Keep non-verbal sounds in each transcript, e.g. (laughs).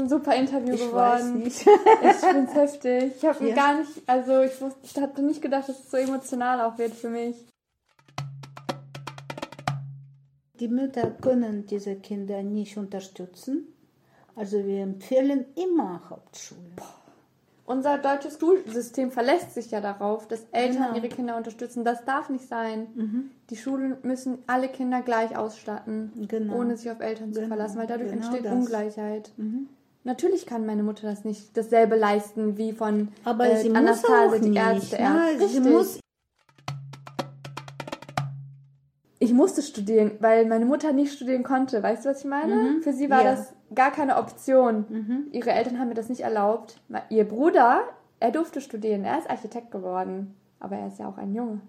Ein super Interview Ich geworden. weiß nicht. (laughs) Ich find's heftig. Ich habe Ja. gar nicht, also ich, wusste, ich hatte nicht gedacht, dass es so emotional auch wird für mich. Die Mütter können diese Kinder nicht unterstützen. Also wir empfehlen immer Hauptschule. Unser deutsches Schulsystem verlässt sich ja darauf, dass Eltern Genau. ihre Kinder unterstützen. Das darf nicht sein. Die Schulen müssen alle Kinder gleich ausstatten, Genau. ohne sich auf Eltern zu Genau. verlassen, weil dadurch Genau entsteht das. Ungleichheit. Natürlich kann meine Mutter das nicht dasselbe leisten wie von Aber äh, sie muss Anastasia, auch die. Ärzte. Ärzte. Sie muss ich musste studieren, weil meine Mutter nicht studieren konnte. Weißt du, was ich meine? Für sie war Ja. das gar keine Option. Ihre Eltern haben mir das nicht erlaubt. Ihr Bruder, er durfte studieren. Er ist Architekt geworden. Aber er ist ja auch ein Junge.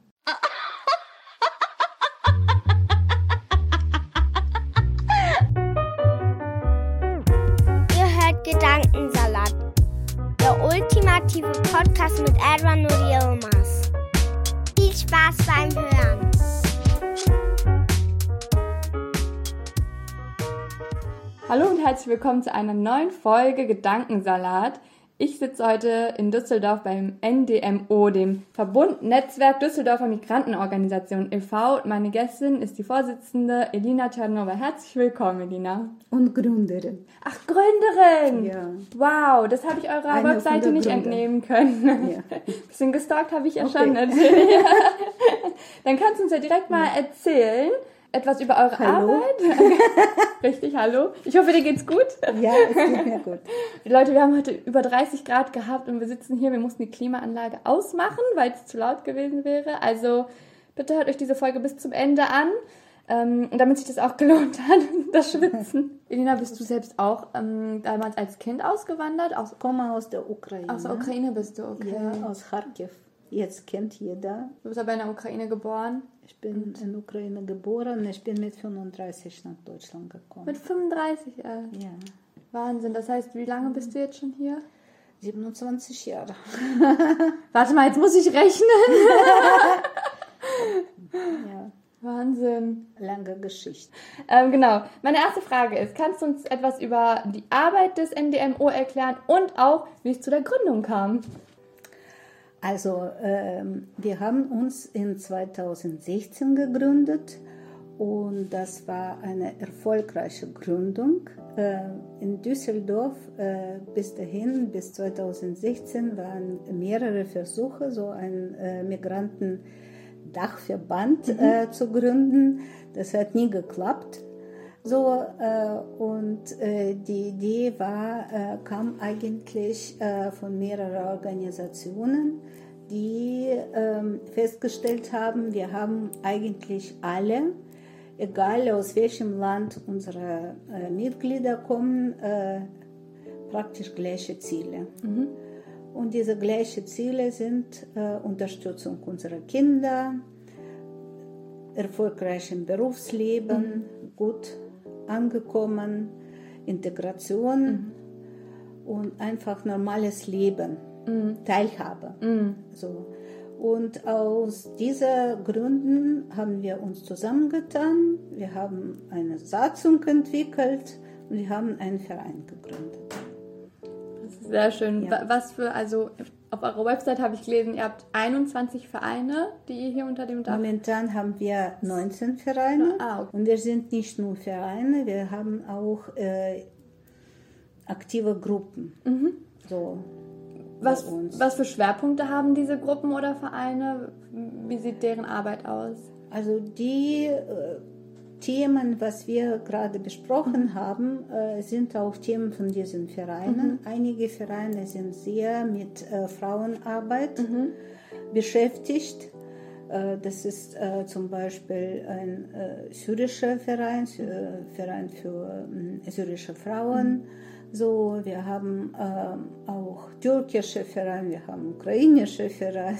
Ultimative Podcast mit Edward und Yilmaz. Viel Spaß beim Hören. Hallo und herzlich willkommen zu einer neuen Folge Gedankensalat. Ich sitze heute in Düsseldorf beim NDMO, dem Verbund Netzwerk Düsseldorfer Migrantenorganisation e.V. Und Meine Gästin ist die Vorsitzende Elina Tschernova. Herzlich willkommen, Elina. und Gründerin. Ach, Gründerin! Ja. Wow, das habe ich eurer Eine Webseite nicht Gründer. entnehmen können. Ja. (laughs) Bisschen gestalkt habe ich ja Okay. schon natürlich. (laughs) Dann kannst du uns ja direkt mal erzählen, etwas über eure Hallo. Arbeit. (laughs) Richtig, hallo. Ich hoffe, dir geht's gut. Ja, es geht mir gut. (laughs) Leute, wir haben heute über 30 Grad gehabt und wir sitzen hier. Wir mussten die Klimaanlage ausmachen, weil es zu laut gewesen wäre. Also bitte hört euch diese Folge bis zum Ende an, ähm, damit sich das auch (laughs) gelohnt hat, das Schwitzen. Elina, bist du selbst auch ähm, damals als Kind ausgewandert? Aus, Ich komme aus der Ukraine. aus der Ukraine bist du, okay. Ja, aus Kharkiv. Jetzt kennt jeder. Du bist aber in der Ukraine geboren. Ich bin in Ukraine geboren. Ich bin mit 35 nach Deutschland gekommen. Mit 35 erst. ja, Wahnsinn. Das heißt, wie lange bist du jetzt schon hier? 27 Jahre. (laughs) Warte mal, jetzt muss ich rechnen. (laughs) Ja, Wahnsinn. lange Geschichte. Ähm, genau. Meine erste Frage ist, kannst du uns etwas über die Arbeit des NDMO erklären und auch, wie es zu der Gründung kam? Also, ähm, wir haben uns in 2016 gegründet und das war eine erfolgreiche Gründung. Äh, in Düsseldorf äh, bis dahin, bis 2016, waren mehrere Versuche, so einen äh, Migrantendachverband äh, zu gründen. Das hat nie geklappt. So, äh, und äh, die Idee war, äh, kam eigentlich äh, von mehreren Organisationen, die ähm, festgestellt haben, wir haben eigentlich alle, egal aus welchem Land unsere äh, Mitglieder kommen, äh, praktisch gleiche Ziele. Und diese gleichen Ziele sind Unterstützung unserer Kinder, erfolgreich im Berufsleben, gut angekommen, Integration und einfach normales Leben, Teilhabe. So. Und aus diesen Gründen haben wir uns zusammengetan, wir haben eine Satzung entwickelt und wir haben einen Verein gegründet. Das ist sehr schön. Ja. Wa- Was für, also auf eurer Website habe ich gelesen, ihr habt 21 Vereine, die ihr hier unter dem Dach. Momentan haben wir 19 Vereine Ah, okay. und wir sind nicht nur Vereine, wir haben auch äh, aktive Gruppen. So Was, was für Schwerpunkte haben diese Gruppen oder Vereine? Wie sieht deren Arbeit aus? Also die äh, Themen, was wir gerade besprochen haben, äh, sind auch Themen von diesen Vereinen. Einige Vereine sind sehr mit äh, Frauenarbeit beschäftigt. Äh, das ist äh, zum Beispiel ein äh, syrischer Verein, Verein für syrische Frauen. Mhm. So, wir haben äh, auch türkische Vereine, wir haben ukrainische Vereine.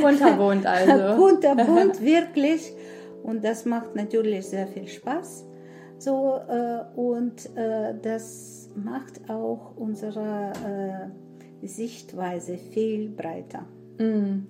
Kunterbunt also. (laughs) Kunterbunt, (laughs) wirklich. Und das macht natürlich sehr viel Spaß. So, äh, und äh, das macht auch unsere äh, Sichtweise viel breiter. Mm.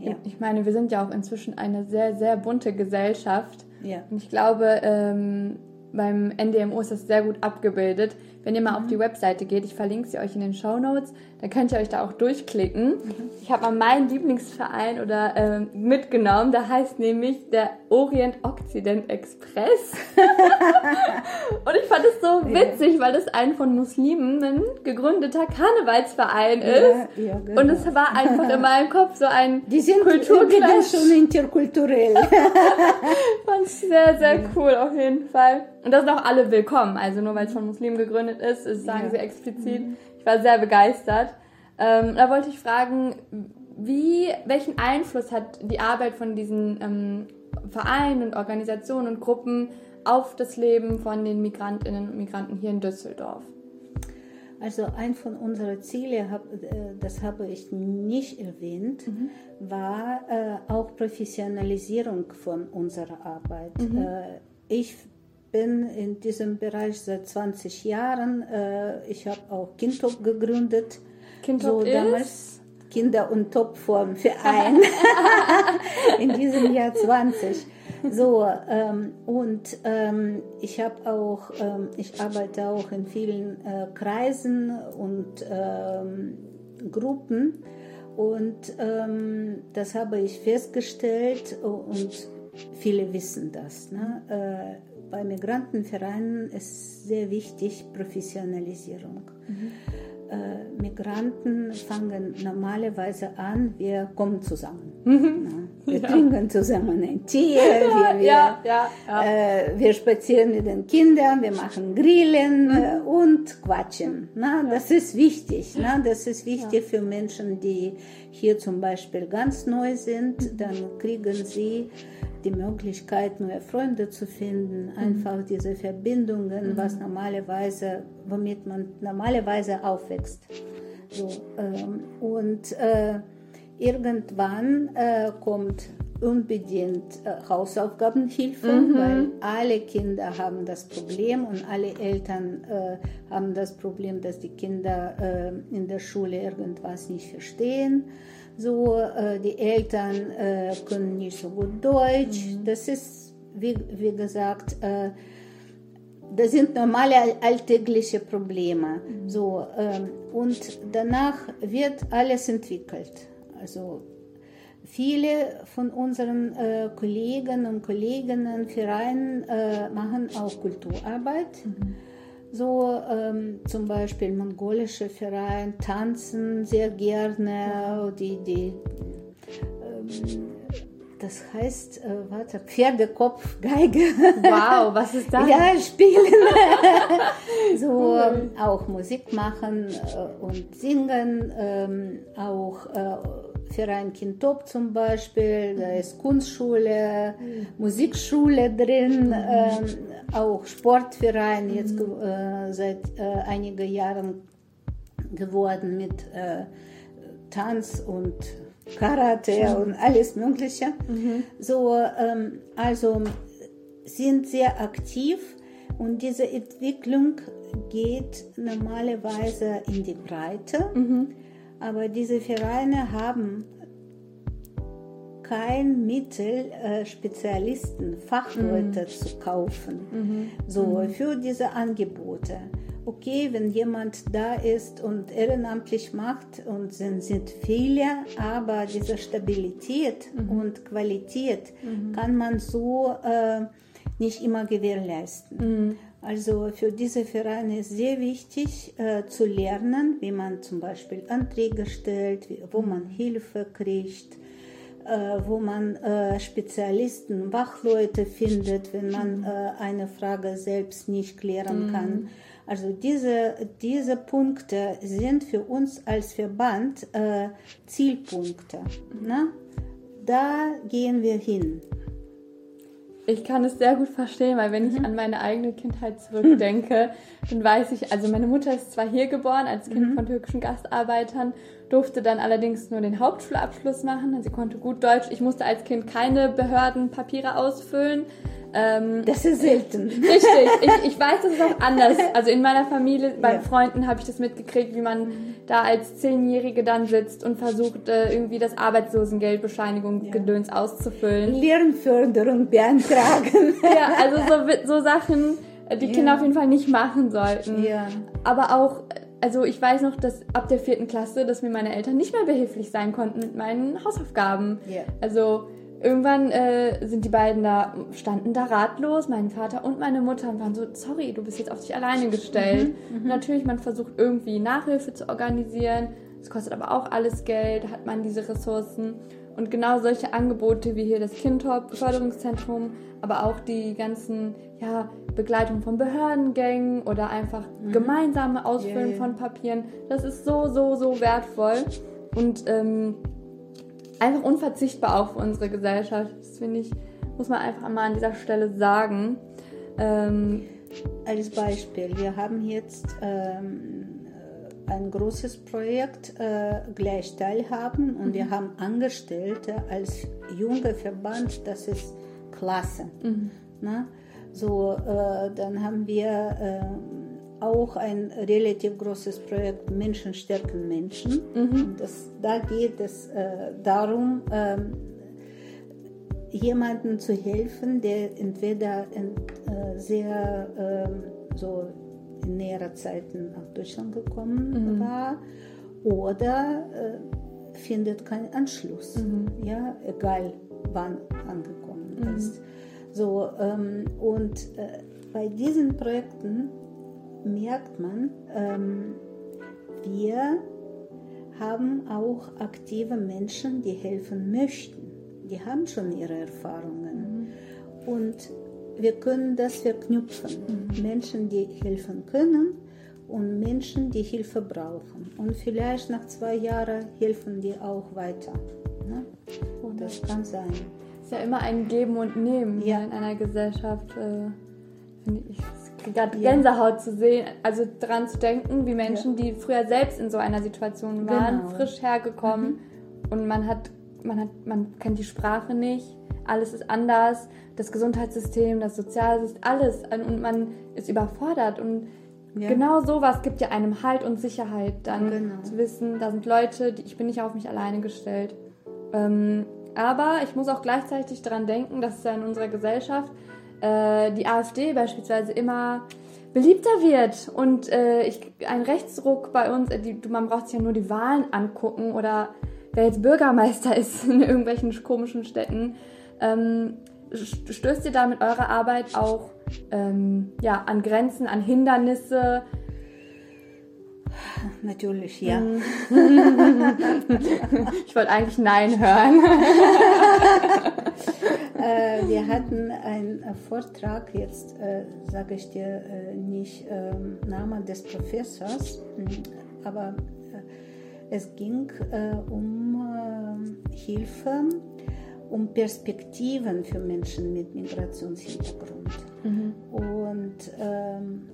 Ja. Ich meine, wir sind ja auch inzwischen eine sehr, sehr bunte Gesellschaft. Ja. Und ich glaube, ähm, beim NDMO ist das sehr gut abgebildet. Wenn ihr mal mhm. auf die Webseite geht, ich verlinke sie euch in den Show Notes, dann könnt ihr euch da auch durchklicken. Mhm. Ich habe mal meinen Lieblingsverein oder äh, mitgenommen, der heißt nämlich der Orient-Occident Express. (laughs) und ich fand es so witzig, weil das ein von Muslimen gegründeter Karnevalsverein ist. Ja, ja, genau. Und es war einfach in meinem Kopf so ein (laughs) Die sind Kulturclash. schon interkulturell. (laughs) fand ich sehr, sehr cool auf jeden Fall. Und da sind auch alle willkommen. Also nur weil es von Muslimen gegründet ist, ist sagen sie explizit. Mhm war sehr begeistert. Ähm, da wollte ich fragen, wie, welchen Einfluss hat die Arbeit von diesen ähm, Vereinen und Organisationen und Gruppen auf das Leben von den Migrantinnen und Migranten hier in Düsseldorf? Also ein von unseren Zielen, äh, das habe ich nicht erwähnt, mhm. war äh, auch Professionalisierung von unserer Arbeit. Mhm. Äh, ich bin in diesem Bereich seit 20 Jahren. Äh, ich habe auch Kindtop gegründet. Kindtop so damals Kinder- und Topform Verein (laughs) in diesem Jahr 20. So, ähm, und ähm, ich habe auch, ähm, ich arbeite auch in vielen äh, Kreisen und ähm, Gruppen und ähm, das habe ich festgestellt und viele wissen das. Ne? Äh, bei Migrantenvereinen ist sehr wichtig Professionalisierung. Mhm. Äh, Migranten fangen normalerweise an, wir kommen zusammen. Mhm. (laughs) Wir ja. trinken zusammen ein Tee, wir, (laughs) wir, ja, ja, äh, wir, spazieren mit den Kindern, wir machen Grillen mhm. äh, und quatschen. Na, Das ist wichtig. Na? Das ist wichtig für Menschen, die hier zum Beispiel ganz neu sind. Mhm. Dann kriegen sie die Möglichkeit, neue Freunde zu finden, mhm. einfach diese Verbindungen, mhm. was normalerweise, womit man normalerweise aufwächst. So, ähm, und äh, irgendwann äh, kommt unbedingt äh, Hausaufgabenhilfe, mhm. weil alle Kinder haben das Problem und alle Eltern äh, haben das Problem, dass die Kinder äh, in der Schule irgendwas nicht verstehen so, äh, die Eltern äh, können nicht so gut Deutsch. Mhm. Das ist, wie, wie gesagt, äh, das sind normale alltägliche Probleme. Mhm. So, ähm, und danach wird alles entwickelt. Also viele von unseren äh, Kollegen und Kolleginnen, Vereinen äh, machen auch Kulturarbeit. Mhm. So ähm, zum Beispiel mongolische Verein tanzen sehr gerne, die, die ähm, das heißt, äh, warte, Pferdekopfgeige. (laughs) Wow, was ist das? ja, spielen. (laughs) so cool. ähm, auch Musik machen äh, und singen, ähm, auch äh, Verein Kintop zum Beispiel, da ist Kunstschule, mhm. Musikschule drin, ähm, auch Sportverein jetzt mhm. äh, seit äh, einigen Jahren geworden mit äh, Tanz und Karate und alles Mögliche. Mhm. So, ähm, also sind sehr aktiv und diese Entwicklung geht normalerweise in die Breite. Mhm. Aber diese Vereine haben kein Mittel, äh, Spezialisten, Fachleute mhm. zu kaufen, mhm. so mhm. für diese Angebote. Okay, wenn jemand da ist und ehrenamtlich macht und sind, sind viele, aber diese Stabilität mhm. und Qualität mhm. kann man so äh, nicht immer gewährleisten. Mhm. Also für diese Vereine ist sehr wichtig äh, zu lernen, wie man zum Beispiel Anträge stellt, wie, wo man Hilfe kriegt, wo man äh, Spezialisten, Wachleute findet, wenn man mhm. äh, eine Frage selbst nicht klären mhm. kann. Also diese, diese Punkte sind für uns als Verband äh, Zielpunkte. Ne? da gehen wir hin. Ich kann es sehr gut verstehen, weil wenn ich an meine eigene Kindheit (laughs) zurückdenke, dann weiß ich, also meine Mutter ist zwar hier geboren als Kind von türkischen Gastarbeitern, durfte dann allerdings nur den Hauptschulabschluss machen. Sie konnte gut Deutsch. Ich musste als Kind keine Behördenpapiere ausfüllen. Ähm, Das ist selten. Richtig, ich, ich weiß, das ist auch anders. (laughs) Also in meiner Familie, bei Ja. Freunden habe ich das mitgekriegt, wie man da als Zehnjährige dann sitzt und versucht, äh, irgendwie das Arbeitslosengeldbescheinigung Ja. Auszufüllen. Lernförderung beantragen. (laughs) Ja, also so, so Sachen, äh, die Kinder Ja. auf jeden Fall nicht machen sollten. Ja. Aber auch, also ich weiß noch, dass ab der vierten Klasse, dass mir meine Eltern nicht mehr behilflich sein konnten mit meinen Hausaufgaben. Ja. Also irgendwann äh, sind die beiden da, standen da ratlos, mein Vater und meine Mutter, und waren so, sorry, du bist jetzt auf dich alleine gestellt. Mhm, Und natürlich, man versucht irgendwie Nachhilfe zu organisieren. Es kostet aber auch alles Geld, hat man diese Ressourcen. Und genau solche Angebote wie hier das Kindhop-Förderungszentrum, aber auch die ganzen ja, Begleitung von Behördengängen oder einfach gemeinsame Ausfüllen Mhm. Ja. von Papieren, das ist so, so, so wertvoll. Und ähm, einfach unverzichtbar auch für unsere Gesellschaft. Das finde ich, muss man einfach mal an dieser Stelle sagen. Ähm, Als Beispiel, wir haben jetzt ähm, ein großes Projekt äh, gleich teilhaben und wir haben Angestellte als junger Verband, das ist klasse. Ne? So, äh, dann haben wir äh, auch ein relativ großes Projekt Menschen stärken Menschen. Und das, da geht es äh, darum, ähm, jemandem zu helfen, der entweder in, äh, sehr ähm, so in näherer Zeit nach Deutschland gekommen war oder äh, findet keinen Anschluss, ja, egal wann angekommen ist. So, ähm, und äh, bei diesen Projekten merkt man, ähm, wir haben auch aktive Menschen, die helfen möchten. Die haben schon ihre Erfahrungen. Und wir können das verknüpfen. Menschen, die helfen können und Menschen, die Hilfe brauchen. Und vielleicht nach zwei Jahren helfen die auch weiter. Ne? Das kann sein. Ist ja immer ein Geben und Nehmen Ja. in einer Gesellschaft. Äh, finde ich gerade Ja. Gänsehaut zu sehen, also dran zu denken, wie Menschen, die früher selbst in so einer Situation waren, Genau. frisch hergekommen und man hat, man hat, man kennt die Sprache nicht, alles ist anders, das Gesundheitssystem, das Sozialsystem, alles und man ist überfordert und Ja. genau sowas gibt ja einem Halt und Sicherheit, dann Genau. zu wissen, da sind Leute, die, ich bin nicht auf mich alleine gestellt. Ähm, aber ich muss auch gleichzeitig daran denken, dass ja in unserer Gesellschaft äh, die AfD beispielsweise immer beliebter wird und äh, ich, ein Rechtsruck bei uns, äh, die, man braucht sich ja nur die Wahlen angucken oder wer jetzt Bürgermeister (laughs) ist in irgendwelchen komischen Städten. Ähm, st- stößt ihr da mit eurer Arbeit auch ähm, ja, an Grenzen, an Hindernisse? Natürlich, ja. (laughs) Ich wollte eigentlich Nein hören. (laughs) Äh, wir hatten einen Vortrag, jetzt äh, sage ich dir äh, nicht ähm, Namen des Professors, mh, aber es ging um Hilfe, um Perspektiven für Menschen mit Migrationshintergrund. Und ähm,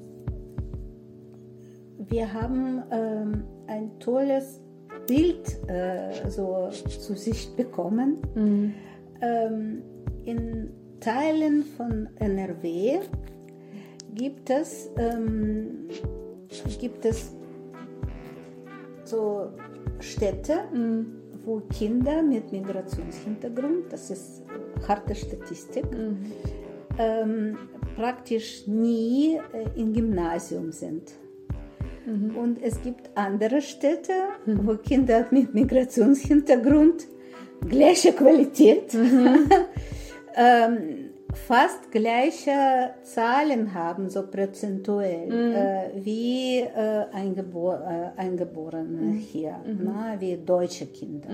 wir haben ähm, ein tolles Bild äh, so zu Sicht bekommen. Ähm, in Teilen von NRW gibt es, ähm, gibt es so Städte, wo Kinder mit Migrationshintergrund, das ist harte Statistik, ähm, praktisch nie äh, im Gymnasium sind. Und es gibt andere Städte, wo Kinder mit Migrationshintergrund gleiche Qualität, (laughs) ähm, fast gleiche Zahlen haben, so prozentuell, äh, wie äh, Eingebor äh, Eingeborene hier, na, wie deutsche Kinder.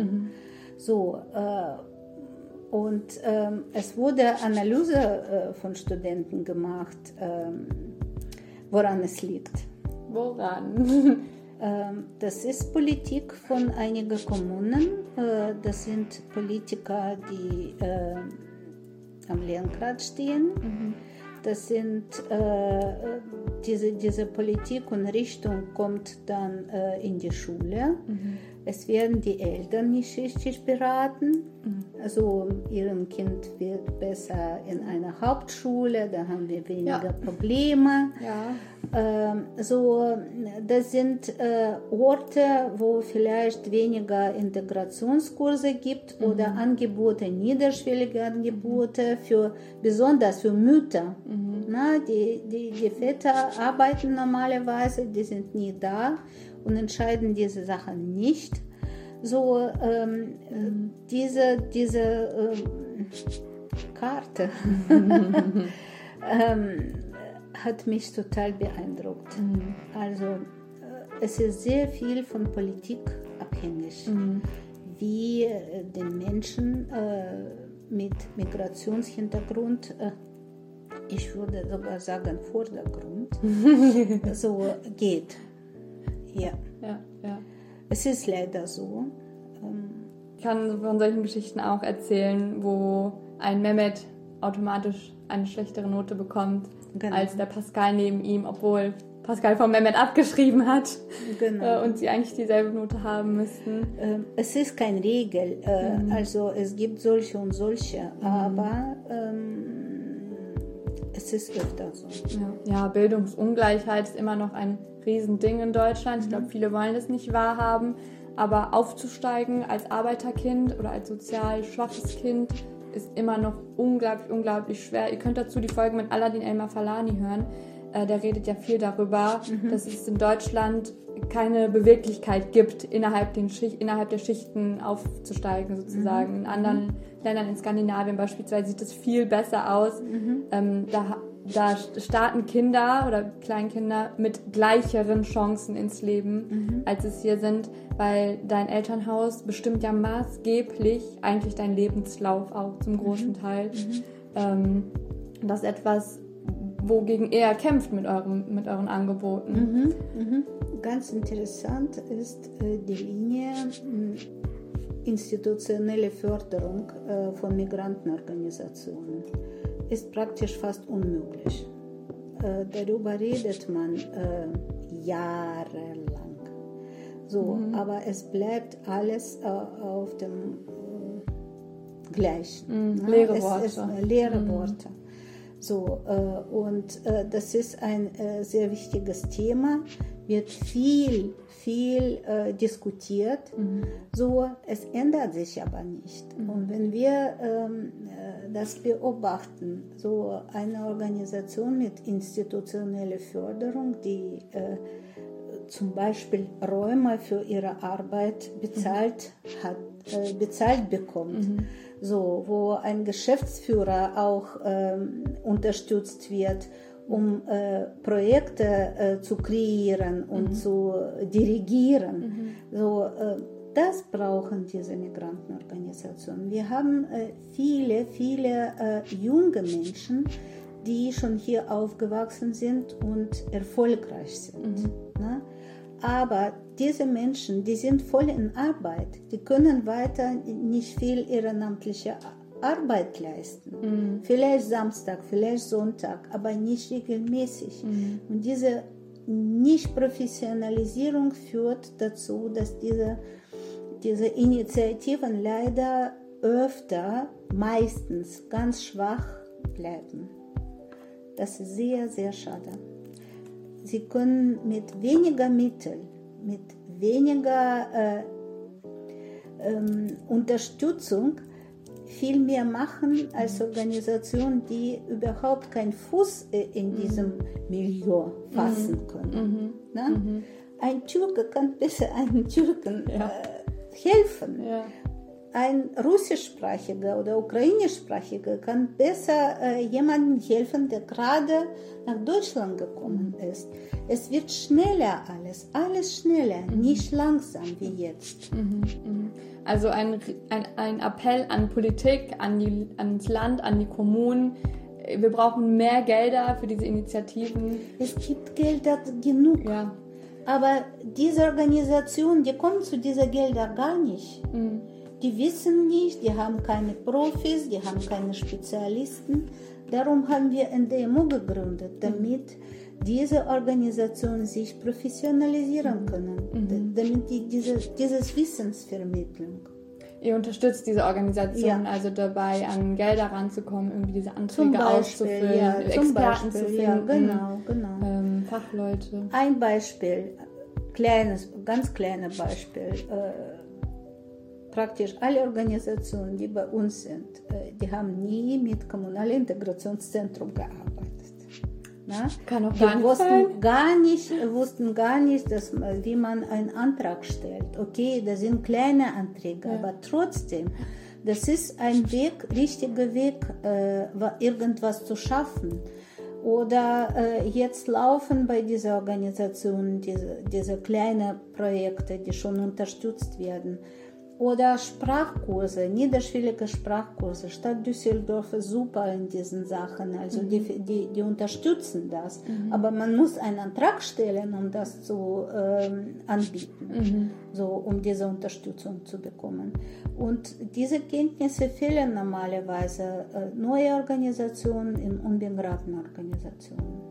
So, äh, und ähm, es wurde Analyse äh, von Studenten gemacht, ähm, woran es liegt. Woran? (laughs) Ähm, das ist Politik von einigen Kommunen. Äh, das sind Politiker, die äh, am Lenkrad stehen. Mhm. Das sind äh, diese, diese Politik und Richtung kommt dann äh, in die Schule. Mhm. Es werden die Eltern nicht richtig beraten. Mhm. Also ihrem Kind wird besser in einer Hauptschule, da haben wir weniger ja. Probleme. Ja. Ähm, so, das sind äh, Orte, wo vielleicht weniger Integrationskurse gibt mhm. oder Angebote, niederschwellige Angebote für besonders für Mütter. Mhm. Na, die, die, die Väter arbeiten normalerweise, die sind nie da und entscheiden diese Sachen nicht. So ähm, mhm. diese, diese ähm, Karte (laughs) ähm, hat mich total beeindruckt. Mhm. Also äh, es ist sehr viel von Politik abhängig, mhm. wie äh, den Menschen äh, mit Migrationshintergrund äh, ich würde sogar sagen Vordergrund, (laughs) so geht. Ja. ja, ja. Es ist leider so. Ähm, ich kann von solchen Geschichten auch erzählen, wo ein Mehmet automatisch eine schlechtere Note bekommt genau. als der Pascal neben ihm, obwohl Pascal von Mehmet abgeschrieben hat genau. Äh, und sie eigentlich dieselbe Note haben müssten. Ähm, es ist keine Regel, äh, mhm. also es gibt solche und solche, mhm. aber ähm, es ist öfter so. Ja. ja, Bildungsungleichheit ist immer noch ein Riesending in Deutschland. Ich glaube, mhm. viele wollen das nicht wahrhaben. Aber aufzusteigen als Arbeiterkind oder als sozial schwaches Kind ist immer noch unglaublich, unglaublich schwer. Ihr könnt dazu die Folge mit Aladdin Elmar Falani hören. Äh, der redet ja viel darüber, mhm. dass es in Deutschland keine Beweglichkeit gibt, innerhalb, den Schicht, innerhalb der Schichten aufzusteigen, sozusagen. Mhm. In anderen mhm. Ländern, in Skandinavien beispielsweise, sieht das viel besser aus. Mhm. Ähm, da da starten Kinder oder Kleinkinder mit gleicheren Chancen ins Leben, mhm. als es hier sind, weil dein Elternhaus bestimmt ja maßgeblich eigentlich dein Lebenslauf auch zum großen mhm. Teil. Mhm. Ähm, das ist etwas, wogegen er kämpft mit, eurem, mit euren Angeboten. Mhm. Mhm. Ganz interessant ist äh, die Linie institutionelle Förderung äh, von Migrantenorganisationen ist praktisch fast unmöglich. Äh, darüber redet man äh, jahrelang. So, mhm. aber es bleibt alles äh, auf dem äh, gleichen. Mhm. Leere Worte. Ist, leere mhm. Worte. So, äh, und äh, das ist ein sehr wichtiges Thema, wird viel, viel äh, diskutiert. Mhm. So, es ändert sich aber nicht. Mhm. Und wenn wir ähm, äh, das beobachten, so eine Organisation mit institutioneller Förderung, die äh, zum Beispiel Räume für ihre Arbeit bezahlt mhm. hat, äh, bezahlt bekommt, mhm. so wo ein Geschäftsführer auch ähm, unterstützt wird um äh, Projekte äh, zu kreieren und mhm. zu dirigieren. Mhm. So, äh, das brauchen diese Migrantenorganisationen. Wir haben äh, viele, viele äh, junge Menschen, die schon hier aufgewachsen sind und erfolgreich sind. Mhm. Ne? Aber diese Menschen, die sind voll in Arbeit, die können weiter nicht viel ehrenamtliche Arbeit leisten. Mhm. Vielleicht Samstag, vielleicht Sonntag, aber nicht regelmäßig. Mhm. Und diese Nicht-Professionalisierung führt dazu, dass diese, diese Initiativen leider öfter, meistens ganz schwach bleiben. Das ist sehr, sehr schade. Sie können mit weniger Mitteln, mit weniger äh, ähm, Unterstützung viel mehr machen als Organisationen, die überhaupt keinen Fuß in diesem Milieu fassen mhm. können. Mhm. Mhm. Ein Türke kann besser einem Türken ja. äh, helfen. Ja. Ein russischsprachiger oder ukrainischsprachiger kann besser äh, jemandem helfen, der gerade nach Deutschland gekommen ist. Es wird schneller alles, alles schneller, mhm. nicht langsam wie jetzt. Mhm. mhm. Also ein, ein, ein Appell an Politik, an die, ans Land, an die Kommunen. Wir brauchen mehr Gelder für diese Initiativen. Es gibt Gelder genug. Ja. Aber diese Organisation, die kommen zu diesen Geldern gar nicht. Mhm. Die wissen nicht, die haben keine Profis, die haben keine Spezialisten. Darum haben wir NDMO gegründet, damit diese Organisationen sich professionalisieren können, damit die diese, dieses Wissensvermittlung. Ihr unterstützt diese Organisation Ja. also dabei, an Gelder ranzukommen, irgendwie diese Anträge Beispiel, auszufüllen, ja, Experten Beispiel, zu finden, ja, genau, genau. ähm, Fachleute. Ein Beispiel, kleines, ganz kleines Beispiel. Äh, praktisch alle Organisationen, die bei uns sind, die haben nie mit kommunalen Integrationszentrum gearbeitet. Na? Kann auch gar sein. wussten gar nicht, wussten gar nicht, dass, wie man einen Antrag stellt. Okay, das sind kleine Anträge, aber trotzdem, das ist ein Weg, richtiger Weg, äh, wa- irgendwas zu schaffen. Oder äh, jetzt laufen bei dieser Organisation diese, diese kleinen Projekte, die schon unterstützt werden. Oder Sprachkurse, niederschwellige Sprachkurse. Stadt Düsseldorf ist super in diesen Sachen. Also die, die, die unterstützen das. Aber man muss einen Antrag stellen, um das zu ähm, anbieten, so, um diese Unterstützung zu bekommen. Und diese Kenntnisse fehlen normalerweise äh, neue Organisationen in unbegradten Organisationen.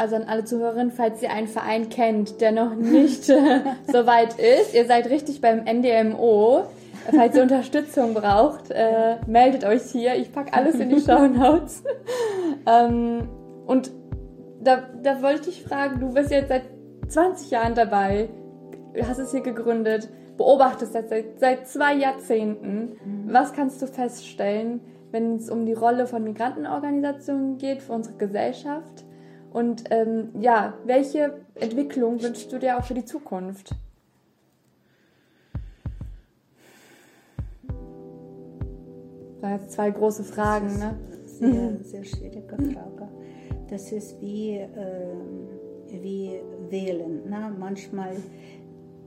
Also an alle Zuhörerinnen, falls ihr einen Verein kennt, der noch nicht äh, (laughs) so weit ist, ihr seid richtig beim NDMO. Falls ihr Unterstützung braucht, äh, meldet euch hier. Ich packe alles in die (laughs) Show Notes. ähm, und da, da wollte ich fragen, du bist jetzt seit 20 Jahren dabei, hast es hier gegründet, beobachtest das seit, seit zwei Jahrzehnten. Was kannst du feststellen, wenn es um die Rolle von Migrantenorganisationen geht für unsere Gesellschaft? Und ähm, ja, welche Entwicklung wünschst du dir auch für die Zukunft? Das waren jetzt zwei große Fragen, ne? Sehr, (laughs) sehr schwierige Frage. Das ist wie, ähm, wie wählen. Ne? Manchmal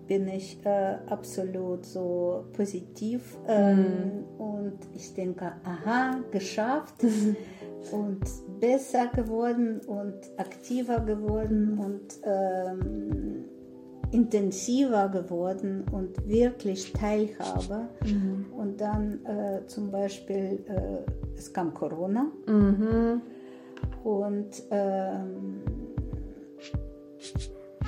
bin ich äh, absolut so positiv ähm, und ich denke, aha, geschafft (laughs) und besser geworden und aktiver geworden und ähm, intensiver geworden und wirklich Teilhabe. Und dann äh, zum Beispiel, äh, es kam Corona. Und ähm,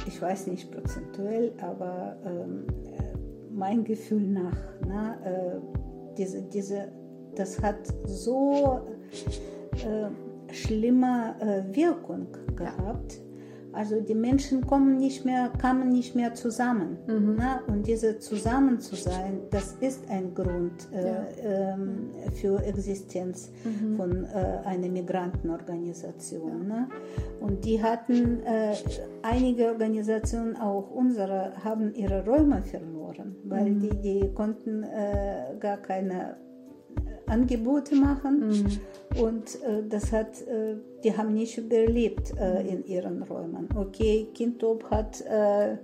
ich weiß nicht prozentuell, aber ähm, äh, mein Gefühl nach, ne, äh, diese, diese, das hat so äh, schlimme äh, Wirkung gehabt. Also die Menschen kommen nicht mehr, kamen nicht mehr zusammen. Ne? Und diese zusammen zu sein, das ist ein Grund äh, ähm, für Existenz von äh, einer Migrantenorganisation. Ne? Und die hatten, äh, einige Organisationen, auch unsere, haben ihre Räume verloren, weil die, die konnten äh, gar keine Angebote machen und äh, das hat, äh, die haben nicht überlebt äh, in ihren Räumen. Okay, Kindtop hat äh,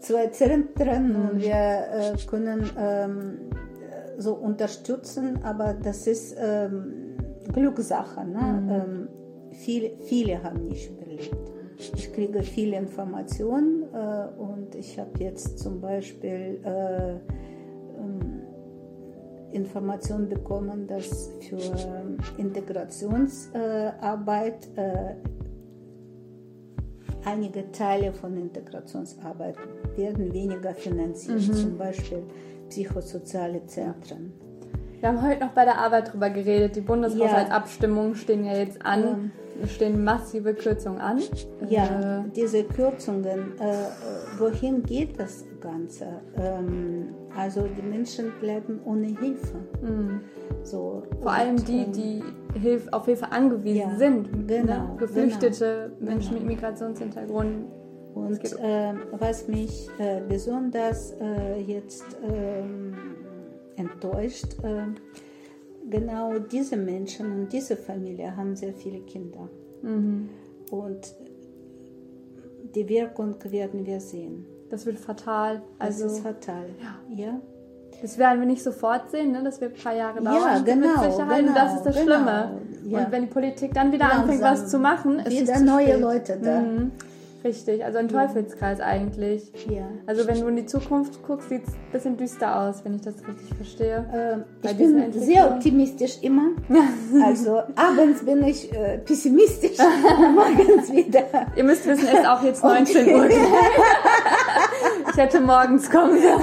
zwei Zentren und wir äh, können ähm, so unterstützen, aber das ist ähm, Glückssache. Ne? Ähm, viele, viele haben nicht überlebt. Ich kriege viele Informationen äh, und ich habe jetzt zum Beispiel äh, ähm, Information bekommen, dass für Integrationsarbeit äh, einige Teile von Integrationsarbeit werden weniger finanziert, zum Beispiel psychosoziale Zentren. Wir haben heute noch bei der Arbeit drüber geredet. Die Bundeshaushaltsabstimmungen stehen ja jetzt an. Es stehen massive Kürzungen an. Ja, Äh, diese Kürzungen, äh, wohin geht das Ganze? Ähm, also die Menschen bleiben ohne Hilfe. So, Hm. vor allem die, ähm, die Hilf auf Hilfe angewiesen Ja, sind. genau, ne? Geflüchtete Menschen mit Migrationshintergrund. Und äh, was mich äh, besonders äh, jetzt ähm, enttäuscht, äh, genau diese Menschen und diese Familie haben sehr viele Kinder. Und die Wirkung werden wir sehen. Das wird fatal. Das Also, ist fatal. Ja. das werden wir nicht sofort sehen, ne? das wird ein paar Jahre Ja, dauern. genau, Mit Sicherheit. und genau, das ist das genau. Schlimme. Ja. Und wenn die Politik dann wieder anfängt, Langsam was zu machen, ist es Wieder zu neue spät. Leute da. Mhm. Richtig, also ein Teufelskreis eigentlich. Ja. Also wenn du in die Zukunft guckst, sieht es ein bisschen düster aus, wenn ich das richtig verstehe. Bei ich bin sehr optimistisch immer. (laughs) Also abends bin ich äh, pessimistisch, (laughs) morgens wieder. Ihr müsst wissen, es ist auch jetzt 19 Uhr. (laughs) ich hätte morgens kommen sollen.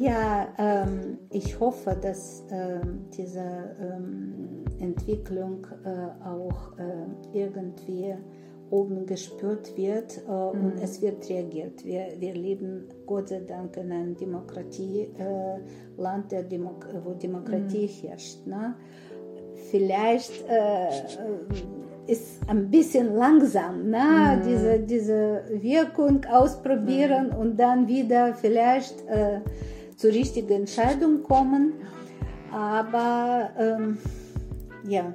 Ja, ähm, ich hoffe, dass ähm, diese ähm, Entwicklung äh, auch äh, irgendwie oben gespürt wird äh, und es wird reagiert. Wir, wir leben Gott sei Dank in einem Demokratieland, äh, Demok wo Demokratie herrscht. Ne? Vielleicht äh, ist ein bisschen langsam, ne? diese, diese Wirkung ausprobieren und dann wieder vielleicht äh, zur richtigen Entscheidung kommen. Aber ähm, ja,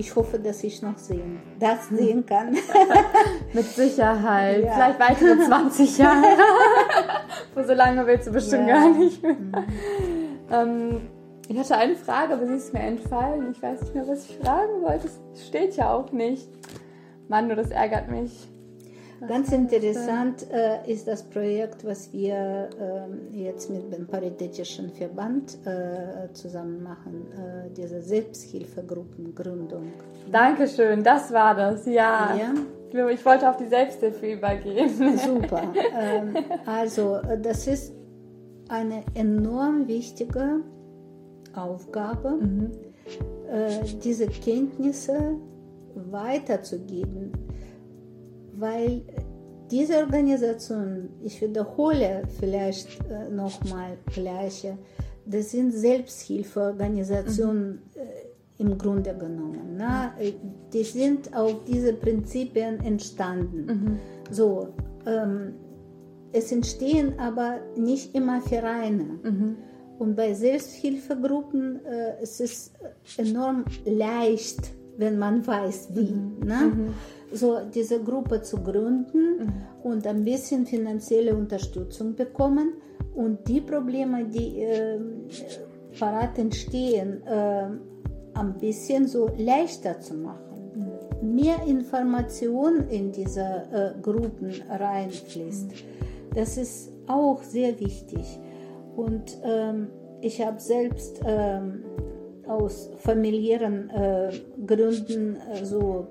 ich hoffe, dass ich noch sehen, das sehen kann. (laughs) Mit Sicherheit. Ja. Vielleicht weitere 20 Jahre. (laughs) Für so lange willst du bestimmt Ja. gar nicht mehr. Ähm, ich hatte eine Frage, aber sie ist mir entfallen. Ich weiß nicht mehr, was ich fragen wollte. Es steht ja auch nicht. Mann, nur das ärgert mich. Ganz interessant äh, ist das Projekt, was wir ähm, jetzt mit dem Paritätischen Verband äh, zusammen machen, äh, diese Selbsthilfegruppengründung. Dankeschön, das war das. Ja. Ja. Ich wollte auf die Selbsthilfe übergehen. (laughs) Super. ähm, also, äh, das ist eine enorm wichtige Aufgabe, äh, diese Kenntnisse weiterzugeben, weil diese Organisation, ich wiederhole vielleicht äh, nochmal gleiche, das sind Selbsthilfeorganisationen äh, im Grunde genommen. Na? Äh, Die sind auf diese Prinzipien entstanden. So, ähm, es entstehen aber nicht immer Vereine. Und bei Selbsthilfegruppen äh, es ist enorm leicht, wenn man weiß, wie. Ne? So diese Gruppe zu gründen und ein bisschen finanzielle Unterstützung bekommen und die Probleme, die äh, parat entstehen, äh, ein bisschen so leichter zu machen mehr Information in diese äh, Gruppen reinfließt. Das ist auch sehr wichtig. Und ähm, ich habe selbst ähm, aus familiären äh, Gründen äh, so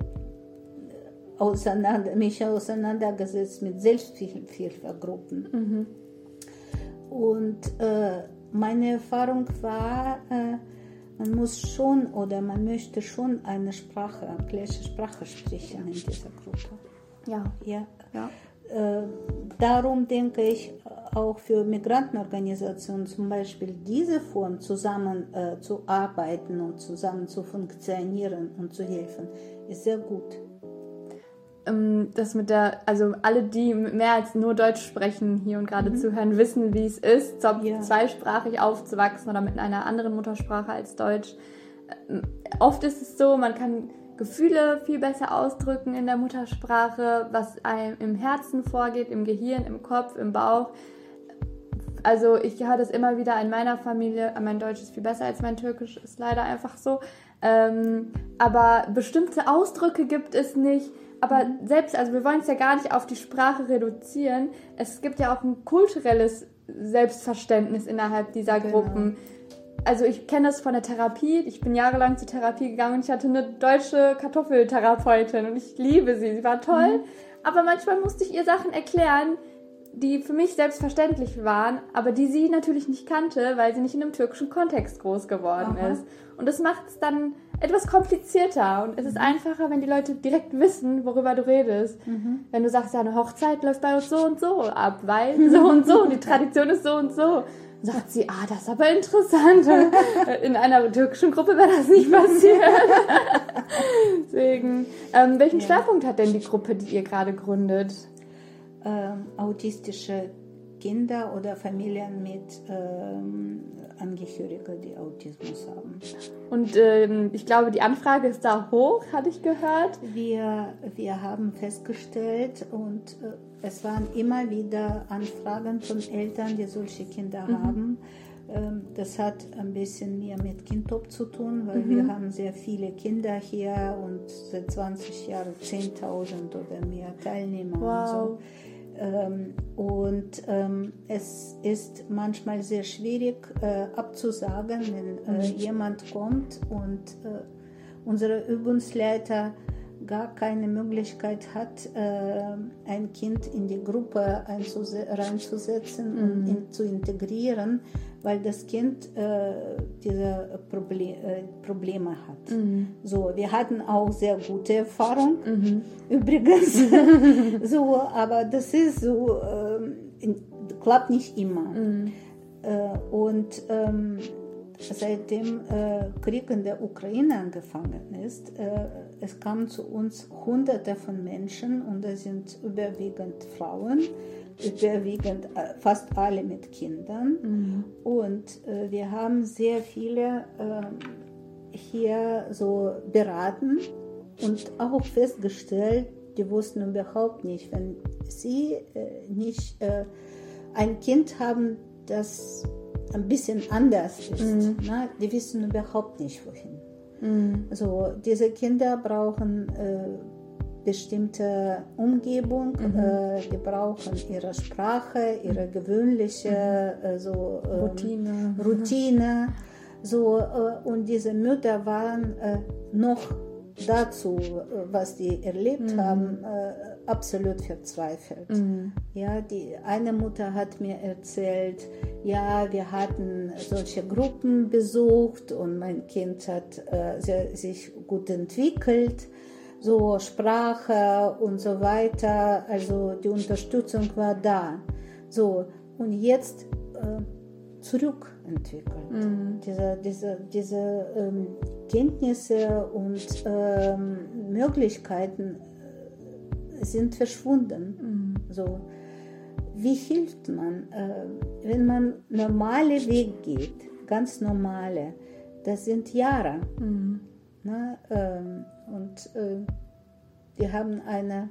auseinander, mich auseinandergesetzt mit Selbsthilfegruppen. Und äh, meine Erfahrung war, äh, man muss schon oder man möchte schon eine Sprache, gleiche Sprache sprechen in dieser Gruppe. Ja. Ja. Ja. Äh, darum denke ich auch für Migrantenorganisationen zum Beispiel diese Form zusammen äh, zu arbeiten und zusammen zu funktionieren und zu helfen, ist sehr gut. ähm, das mit der, also alle, die mehr als nur Deutsch sprechen hier und gerade zuhören, wissen, wie es ist, Ja. zweisprachig aufzuwachsen oder mit einer anderen Muttersprache als Deutsch. Ähm, Oft ist es so, man kann Gefühle viel besser ausdrücken in der Muttersprache, was einem im Herzen vorgeht, im Gehirn, im Kopf, im Bauch. Also ich höre das immer wieder in meiner Familie. Mein Deutsch ist viel besser als mein Türkisch, ist leider einfach so. Ähm, aber bestimmte Ausdrücke gibt es nicht. Aber selbst, also wir wollen es ja gar nicht auf die Sprache reduzieren. Es gibt ja auch ein kulturelles Selbstverständnis innerhalb dieser Genau. Gruppen. Also ich kenne das von der Therapie. Ich bin jahrelang zur Therapie gegangen und ich hatte eine deutsche Kartoffeltherapeutin und ich liebe sie. Sie war toll. Aber manchmal musste ich ihr Sachen erklären, die für mich selbstverständlich waren, aber die sie natürlich nicht kannte, weil sie nicht in einem türkischen Kontext groß geworden Aha. ist. Und das macht es dann etwas komplizierter und es ist einfacher, wenn die Leute direkt wissen, worüber du redest. Wenn du sagst, ja, eine Hochzeit läuft bei uns so und so ab, weil (laughs) so und so, die Tradition ist so und so. Dann sagt sie, ah, das ist aber interessant. (laughs) In einer türkischen Gruppe wäre das nicht passiert. (laughs) Deswegen, ähm, welchen Schwerpunkt hat denn die Gruppe, die ihr gerade gründet? Ähm, autistische Kinder oder Familien mit ähm, Angehörigen, die Autismus haben. Und ähm, ich glaube, die Anfrage ist da hoch, hatte ich gehört. Wir, wir haben festgestellt und äh, es waren immer wieder Anfragen von Eltern, die solche Kinder haben, Ähm, das hat ein bisschen mehr mit Kindtop zu tun, weil wir haben sehr viele Kinder hier und seit 20 Jahren 10.000 oder mehr Teilnehmer. Und, Wow. so. Ähm, und ähm, es ist manchmal sehr schwierig äh, abzusagen, wenn äh, jemand kommt und äh, unsere Übungsleiter gar keine Möglichkeit hat, äh, ein Kind in die Gruppe einzuse- reinzusetzen und in, zu integrieren, weil das Kind äh, diese Proble äh, Probleme hat. So, wir hatten auch sehr gute Erfahrung übrigens. (laughs) (laughs) so, aber das ist so, in- klappt nicht immer. Äh, und ähm, seitdem äh, Krieg in der Ukraine angefangen ist, äh, es kamen zu uns Hunderte von Menschen und das sind überwiegend Frauen, überwiegend äh, fast alle mit Kindern. Und äh, wir haben sehr viele ähm, hier so beraten und auch festgestellt, die wussten überhaupt nicht, wenn sie äh, nicht äh, ein Kind haben, das ein bisschen anders ist, ne? die wissen überhaupt nicht wohin. Also diese Kinder brauchen äh, bestimmte Umgebung, äh, die brauchen ihre Sprache, ihre gewöhnliche äh, so, ähm, Routine. Routine. So, äh, und diese Mütter waren äh, noch dazu, äh, was die erlebt haben, äh, absolut verzweifelt. Ja, die eine Mutter hat mir erzählt, ja, wir hatten solche Gruppen besucht und mein Kind hat äh, sich gut entwickelt, so Sprache und so weiter. Also die Unterstützung war da. So und jetzt äh, zurückentwickelt. Diese, diese, diese ähm, Kenntnisse und ähm, Möglichkeiten äh, sind verschwunden. So, wie hilft man, äh, wenn man normale Weg geht, ganz normale, das sind Jahre. Ne? Ähm, und äh, wir haben eine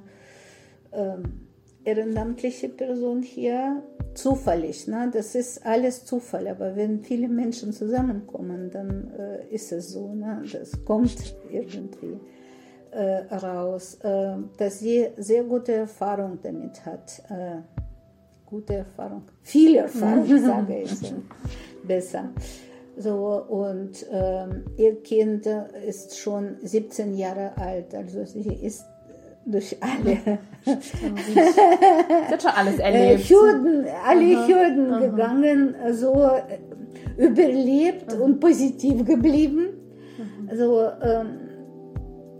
ähm, ehrenamtliche Person hier, zufällig. Ne? Das ist alles Zufall, aber wenn viele Menschen zusammenkommen, dann äh, ist es so. Ne? Das kommt irgendwie äh, raus, äh, dass sie sehr gute Erfahrung damit hat. Äh, gute Erfahrung, viel Erfahrung, (laughs) sage ich besser. So, und ähm, ihr Kind ist schon 17 Jahre alt, also sie ist durch alle Sie hat (laughs) schon alles äh, erlebt. Hürden, alle Hürden gegangen, so äh, überlebt und positiv geblieben. Also ähm,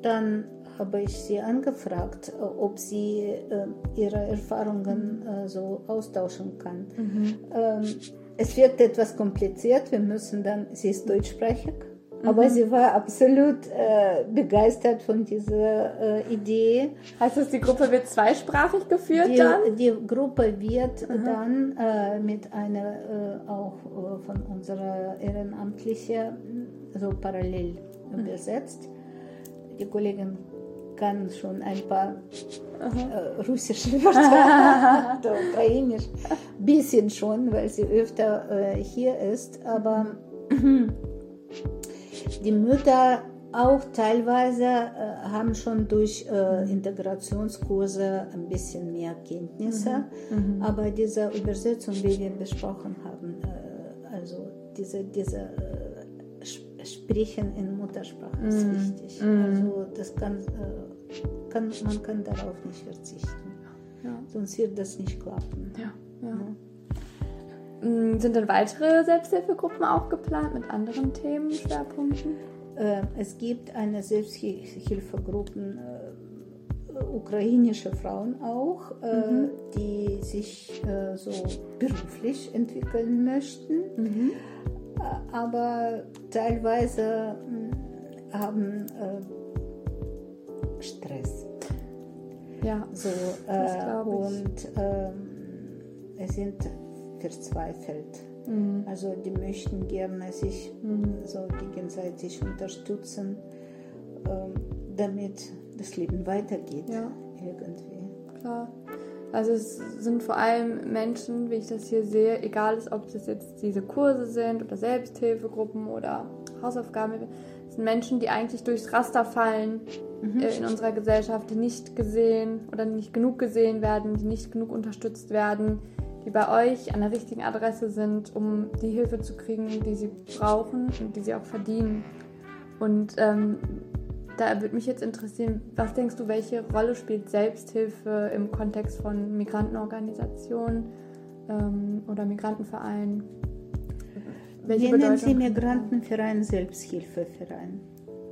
dann habe ich sie angefragt, ob sie äh, ihre Erfahrungen äh, so austauschen kann. Ähm, es wird etwas kompliziert, wir müssen dann, sie ist deutschsprachig, aber sie war absolut äh, begeistert von dieser äh, Idee. Heißt das, die Gruppe wird zweisprachig geführt Die, dann? die Gruppe wird dann äh, mit einer äh, auch äh, von unserer Ehrenamtlichen so parallel übersetzt. Die Kollegin kann schon ein paar äh, russische (laughs) Wörter (laughs) ukrainisch, bisschen schon, weil sie öfter äh, hier ist, aber die Mütter auch teilweise äh, haben schon durch äh, Integrationskurse ein bisschen mehr Kenntnisse, aber diese Übersetzung, wie wir besprochen haben, äh, also diese, diese äh, Sprechen in Muttersprache ist wichtig. Also das kann, äh, kann, man kann darauf nicht verzichten, Ja. sonst wird das nicht klappen. Ja, ja. Mm, Sind denn weitere Selbsthilfegruppen auch geplant mit anderen Themen, Schwerpunkten? Äh, Es gibt eine Selbsthilfegruppe, äh, ukrainische Frauen auch, äh, die sich äh, so beruflich entwickeln möchten, Äh, aber teilweise mh, haben äh, Stress. Ja. So, äh, und es sind verzweifelt. Mhm. Also die möchten gerne sich so gegenseitig unterstützen, ähm, damit das Leben weitergeht Ja. irgendwie. Klar. Also es sind vor allem Menschen, wie ich das hier sehe, egal ist, ob das jetzt diese Kurse sind oder Selbsthilfegruppen oder Hausaufgaben, es sind Menschen, die eigentlich durchs Raster fallen mhm. äh, in unserer Gesellschaft, die nicht gesehen oder nicht genug gesehen werden, die nicht genug unterstützt werden, die bei euch an der richtigen Adresse sind, um die Hilfe zu kriegen, die sie brauchen und die sie auch verdienen. Und ähm, da würde mich jetzt interessieren, was denkst du, welche Rolle spielt Selbsthilfe im Kontext von Migrantenorganisationen ähm, oder Migrantenvereinen? Welche Nennen Bedeutung Sie Migrantenverein Selbsthilfeverein.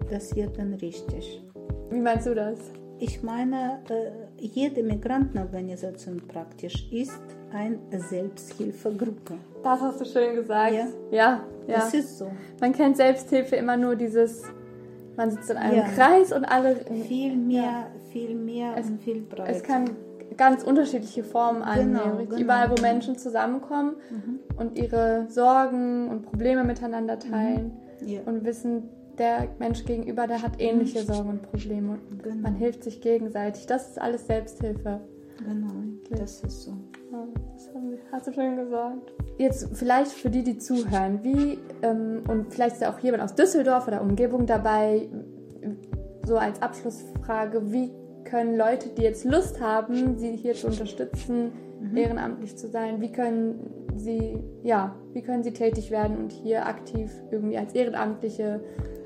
Das wird dann richtig. Wie meinst du das? Ich meine, äh, jede Migrantenorganisation praktisch ist eine Selbsthilfegruppe. Das hast du schön gesagt. Ja, ja. ja. Das ist so. Man kennt Selbsthilfe immer nur dieses man sitzt in einem ja. Kreis und alle. Viel mehr, ja. viel mehr es, und viel breiter. Es kann ganz unterschiedliche Formen genau, annehmen. Genau, Überall, wo genau. Menschen zusammenkommen mhm. und ihre Sorgen und Probleme miteinander teilen mhm. ja. und wissen, der Mensch gegenüber, der hat ähnliche mhm. Sorgen und Probleme. Genau. Man hilft sich gegenseitig. Das ist alles Selbsthilfe. Genau, das ist so. Ja, das hast du schön gesagt. Jetzt vielleicht für die, die zuhören, wie, ähm, und vielleicht ist ja auch jemand aus Düsseldorf oder Umgebung dabei, so als Abschlussfrage, wie können Leute, die jetzt Lust haben, sie hier zu unterstützen, mhm. ehrenamtlich zu sein, wie können sie, ja, wie können sie tätig werden und hier aktiv irgendwie als Ehrenamtliche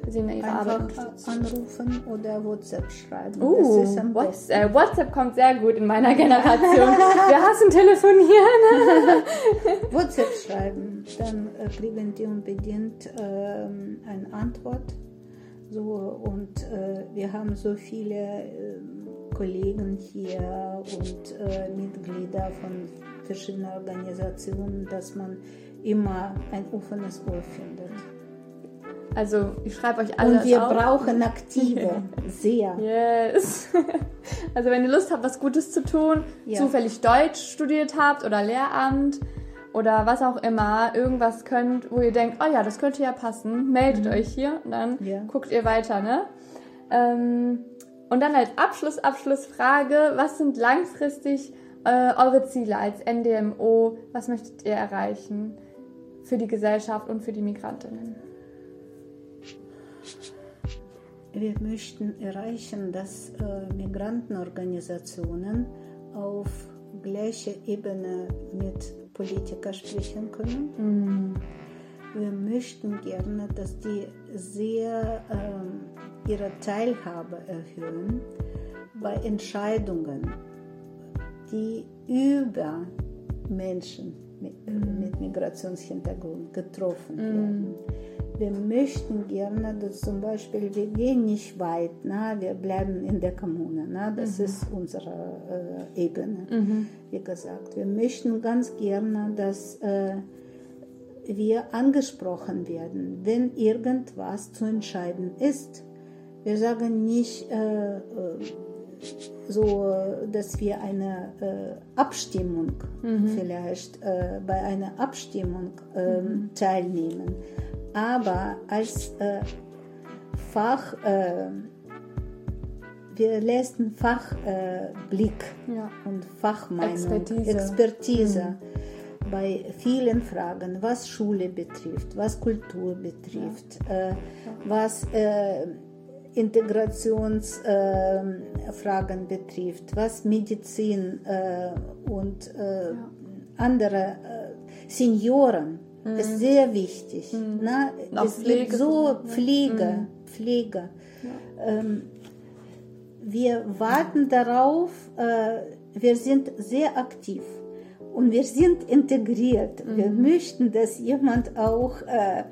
sie in ihrer Einfach Arbeit anrufen oder WhatsApp schreiben. Uh, WhatsApp, WhatsApp kommt sehr gut in meiner Generation. Wir hassen telefonieren. (laughs) WhatsApp schreiben, dann äh, kriegen die unbedingt äh, eine Antwort. So, und äh, wir haben so viele äh, Kollegen hier und äh, Mitglieder von verschiedenen Organisationen, dass man immer ein offenes Ohr findet. Also ich schreibe euch alles Und wir auf. brauchen Aktive, (laughs) sehr. Yes. (laughs) Also wenn ihr Lust habt, was Gutes zu tun, ja. zufällig Deutsch studiert habt oder Lehramt oder was auch immer, irgendwas könnt, wo ihr denkt, oh ja, das könnte ja passen, meldet mhm. euch hier und dann ja. guckt ihr weiter, ne? Ähm, und dann als Abschluss, Abschlussfrage, was sind langfristig äh, eure Ziele als NDMO? Was möchtet ihr erreichen für die Gesellschaft und für die Migrantinnen? Wir möchten erreichen, dass äh, Migrantenorganisationen auf gleicher Ebene mit Politikern sprechen können. Mhm. Wir möchten gerne, dass die sehr äh, ihre Teilhabe erhöhen bei Entscheidungen, die über Menschen mit, mhm. mit Migrationshintergrund getroffen mhm. werden wir möchten gerne, dass zum Beispiel wir gehen nicht weit, na, wir bleiben in der Kommune, na, das mhm. ist unsere äh, Ebene, mhm. wie gesagt. Wir möchten ganz gerne, dass äh, wir angesprochen werden, wenn irgendwas zu entscheiden ist. Wir sagen nicht äh, äh so, dass wir eine äh, Abstimmung mhm. vielleicht äh, bei einer Abstimmung ähm, mhm. teilnehmen aber als äh, Fach, äh, wir leisten Fachblick äh, ja. und Fachmeinung, Expertise, Expertise mhm. bei vielen Fragen, was Schule betrifft, was Kultur betrifft, ja. Äh, was äh, Integrationsfragen ähm, betrifft, was Medizin äh, und andere Senioren Mhm. ist sehr wichtig. Mhm. Na, es Pflege gibt so Pflege, mhm. Pflege. Ja. Ähm, wir warten darauf, äh, wir sind sehr aktiv und wir sind integriert. Wir mhm. möchten, dass jemand auch äh, äh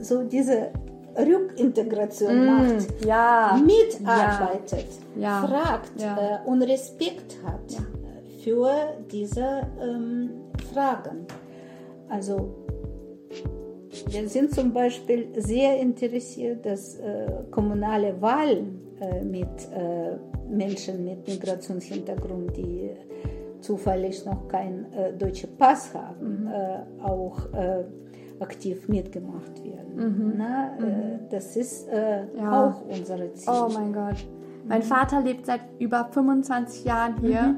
so diese Rückintegration mm, macht, ja, mitarbeitet, ja, fragt ja. Äh, und Respekt hat für diese ähm, Fragen. Also wir sind zum Beispiel sehr interessiert, dass äh, kommunale Wahlen äh, mit äh, Menschen mit Migrationshintergrund, die zufällig noch keinen äh, deutschen Pass haben, mhm. Äh, auch äh, aktiv mitgemacht werden. Mhm. Na, mhm. das ist ja. auch unsere Ziel. Oh mein Gott. Mein Vater lebt seit über 25 Jahren hier.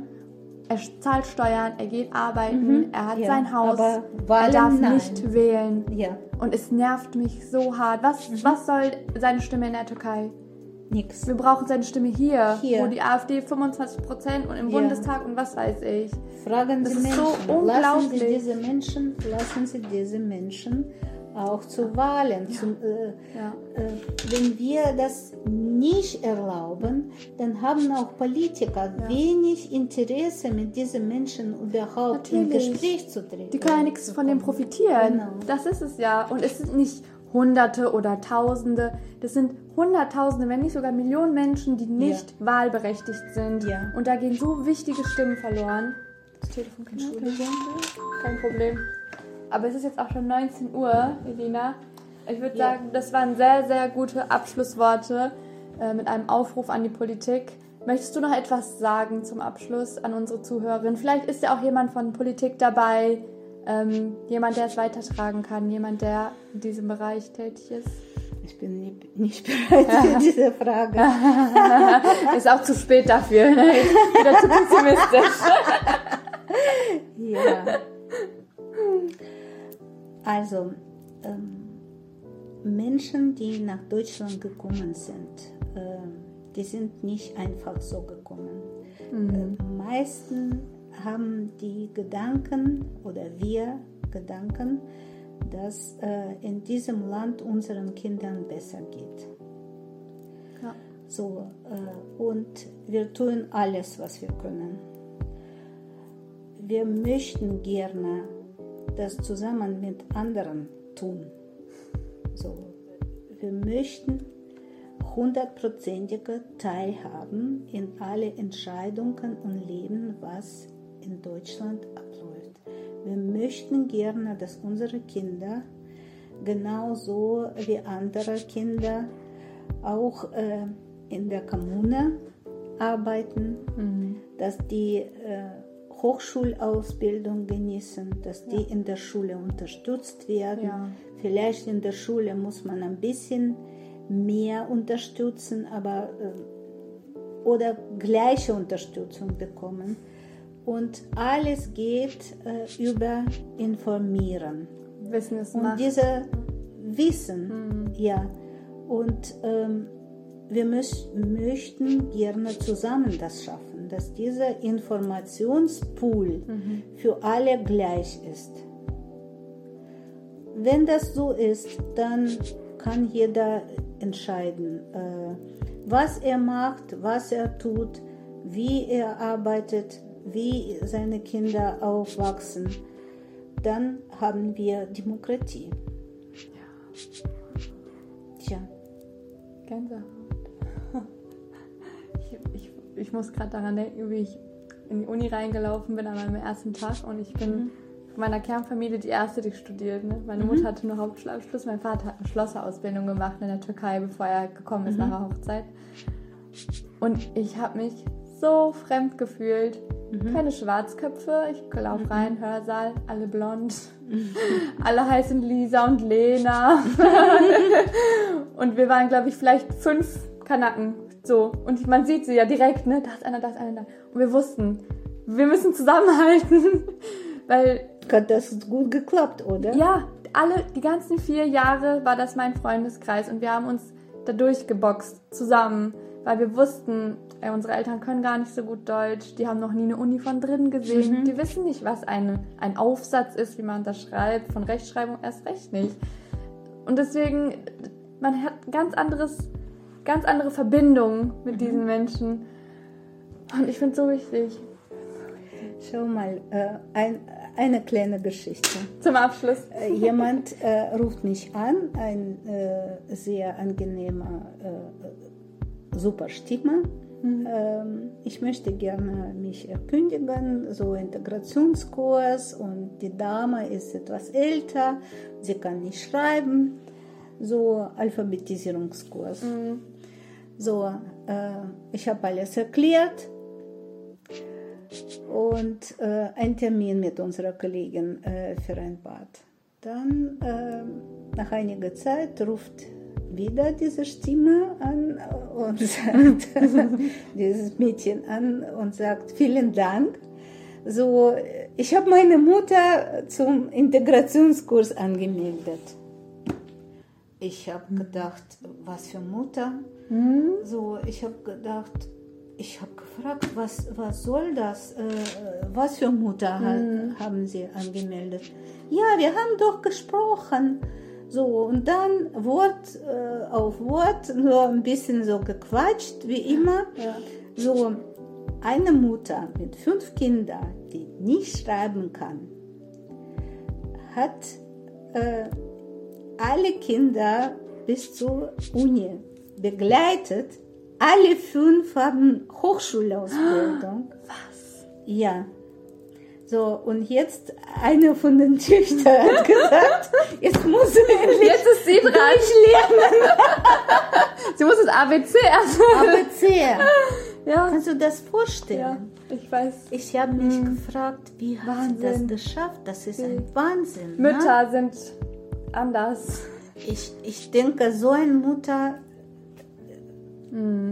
Mhm er zahlt Steuern, er geht arbeiten, er hat Mhm. Ja, sein Haus, er darf nein. nicht wählen. Ja, Und es nervt mich so hart. Was, Mhm. was soll seine Stimme in der Türkei? nix. Wir brauchen seine Stimme hier, Hier. wo die AfD 25 Prozent und im Ja. Bundestag und was weiß ich. Fragen Das Sie Menschen. so lassen unglaublich. Sie diese Menschen, lassen Sie diese Menschen auch zu Wahlen. Zum, äh, Ja. äh, wenn wir das nicht erlauben, dann haben auch Politiker wenig Interesse, mit diesen Menschen überhaupt in Natürlich. Gespräch zu treten. Die können ja nichts von dem profitieren. Genau. Das ist es ja. Und es sind nicht Hunderte oder Tausende. Das sind Hunderttausende, wenn nicht sogar Millionen Menschen, die nicht wahlberechtigt sind. Ja. Und da gehen so wichtige Stimmen verloren. Das Telefon kann Entschuldigung. Kein Problem. Aber es ist jetzt auch schon 19 Uhr, Elina. Ich würde Ja. sagen, das waren sehr, sehr gute Abschlussworte äh, mit einem Aufruf an die Politik. Möchtest du noch etwas sagen zum Abschluss an unsere Zuhörerinnen? Vielleicht ist ja auch jemand von Politik dabei, ähm, jemand, der es weitertragen kann, jemand, der in diesem Bereich tätig ist. Ich bin nicht, nicht bereit für (laughs) diese Frage. (laughs) Ist auch zu spät dafür. Ne? Ich bin wieder zu pessimistisch. (laughs) Ja. Also, ähm, Menschen, die nach Deutschland gekommen sind, ähm, die sind nicht einfach so gekommen. Äh, meisten haben die Gedanken oder wir Gedanken, dass äh, in diesem Land unseren Kindern besser geht. Ja. So, äh, und wir tun alles, was wir können. Wir möchten gerne das zusammen mit anderen tun. So, wir möchten hundertprozentige Teilhaben in alle Entscheidungen und Leben, was in Deutschland abläuft. Wir möchten gerne, dass unsere Kinder genauso wie andere Kinder auch äh, in der Kommune arbeiten, dass die äh, Hochschulausbildung genießen, dass die in der Schule unterstützt werden. Ja. Vielleicht in der Schule muss man ein bisschen mehr unterstützen, aber äh, oder gleiche Unterstützung bekommen. Und alles geht äh, über Informieren. Wissen es Und macht. diese Wissen, ja. Und ähm, wir möchten gerne zusammen das schaffen, dass dieser Informationspool für alle gleich ist. Wenn das so ist, dann kann jeder entscheiden, äh, was er macht, was er tut, wie er arbeitet, wie seine Kinder aufwachsen. Dann haben wir Demokratie. Tja, Gänsehaut. Ich, muss gerade daran denken, wie ich in die Uni reingelaufen bin an meinem ersten Tag und ich bin Mhm. in meiner Kernfamilie die erste, die studiert. Ne? Meine Mutter hatte nur Hauptschulabschluss, mein Vater hat eine Schlosserausbildung gemacht in der Türkei, bevor er gekommen Mhm. ist nach der Hochzeit. Und ich habe mich so fremd gefühlt. Mhm. Keine Schwarzköpfe, ich laufe rein, Hörsaal, alle blond. (laughs) Alle heißen Lisa und Lena. (laughs) und wir waren, glaube ich, vielleicht fünf Kanaken. So. Und man sieht sie ja direkt, ne? Da ist einer, da ist einer, da. Und wir wussten, wir müssen zusammenhalten. (laughs) Weil, hat das gut geklappt, oder? ja, alle, die ganzen vier Jahre war das mein Freundeskreis und wir haben uns da durchgeboxt zusammen, weil wir wussten, ey, unsere Eltern können gar nicht so gut Deutsch, die haben noch nie eine Uni von drinnen gesehen, die wissen nicht, was eine, ein Aufsatz ist, wie man das schreibt, von Rechtschreibung erst recht nicht. Und deswegen, man hat ganz anderes, ganz andere Verbindungen mit diesen Menschen. Und ich finde es so wichtig. Schau mal, äh, ein, eine kleine Geschichte. Zum Abschluss. Äh, Jemand äh, ruft mich an, ein äh, sehr angenehmer, äh, super Stimme. Ähm, ich möchte gerne mich erkündigen, so Integrationskurs und die Dame ist etwas älter, sie kann nicht schreiben, so Alphabetisierungskurs. So, äh, ich habe alles erklärt und äh, einen Termin mit unserer Kollegin äh, vereinbart. Dann, äh, nach einiger Zeit, ruft wieder diese Stimme an und sagt, (laughs) (laughs) dieses Mädchen an und sagt, vielen Dank. So, ich habe meine Mutter zum Integrationskurs angemeldet. Ich habe gedacht, was für Mutter. So, ich habe gedacht, ich habe gefragt, was, was soll das? Äh, was für Mutter ha haben Sie angemeldet? Ja, wir haben doch gesprochen. So, und dann Wort äh, auf Wort, nur ein bisschen so gequatscht, wie immer. So, eine Mutter mit fünf Kindern, die nicht schreiben kann, hat äh, alle Kinder bis zur Uni begleitet. Alle fünf haben Hochschulausbildung. (gasps) Was? Ja. So, und jetzt eine von den Töchtern hat gesagt, (laughs) jetzt muss sie endlich Jetzt ist sie dran. durchlernen. (laughs) Sie muss das ABC erstmal. ABC. (laughs) Ja. Kannst du das vorstellen? ja, ich weiß. Ich habe mich gefragt, wie hat sie das Wahnsinn. geschafft? Das ist ein Wahnsinn. Ne? Mütter sind anders. Ich, ich denke, so eine Mutter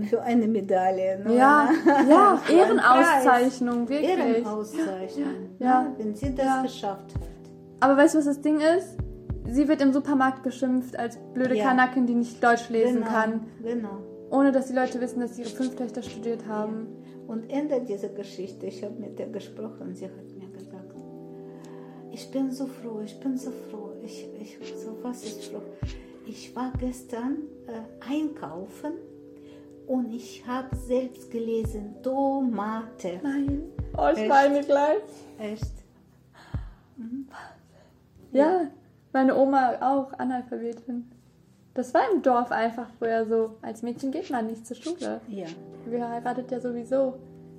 für eine Medaille. ne? Ja, (laughs) ja, Ehrenauszeichnung, wirklich. Ehrenauszeichnung, Ja. ne? wenn sie das Ja. geschafft hat. Aber weißt du, was das Ding ist? Sie wird im Supermarkt beschimpft als blöde Ja. Kanakin, die nicht Deutsch lesen genau, kann. Genau. Ohne dass die Leute wissen, dass ihre fünf Töchter studiert haben. Und Ende dieser Geschichte, ich habe mit ihr gesprochen, sie hat mir gesagt, ich bin so froh, ich bin so froh, ich, ich so was ist froh. Ich war gestern äh, einkaufen und ich habe selbst gelesen, Tomate. Nein. Oh, ich Echt? weine gleich. Echt? Ja, meine Oma auch Analphabetin. Das war im Dorf einfach früher so. Als Mädchen geht man nicht zur Schule. Ja. Wir heiratet ja sowieso.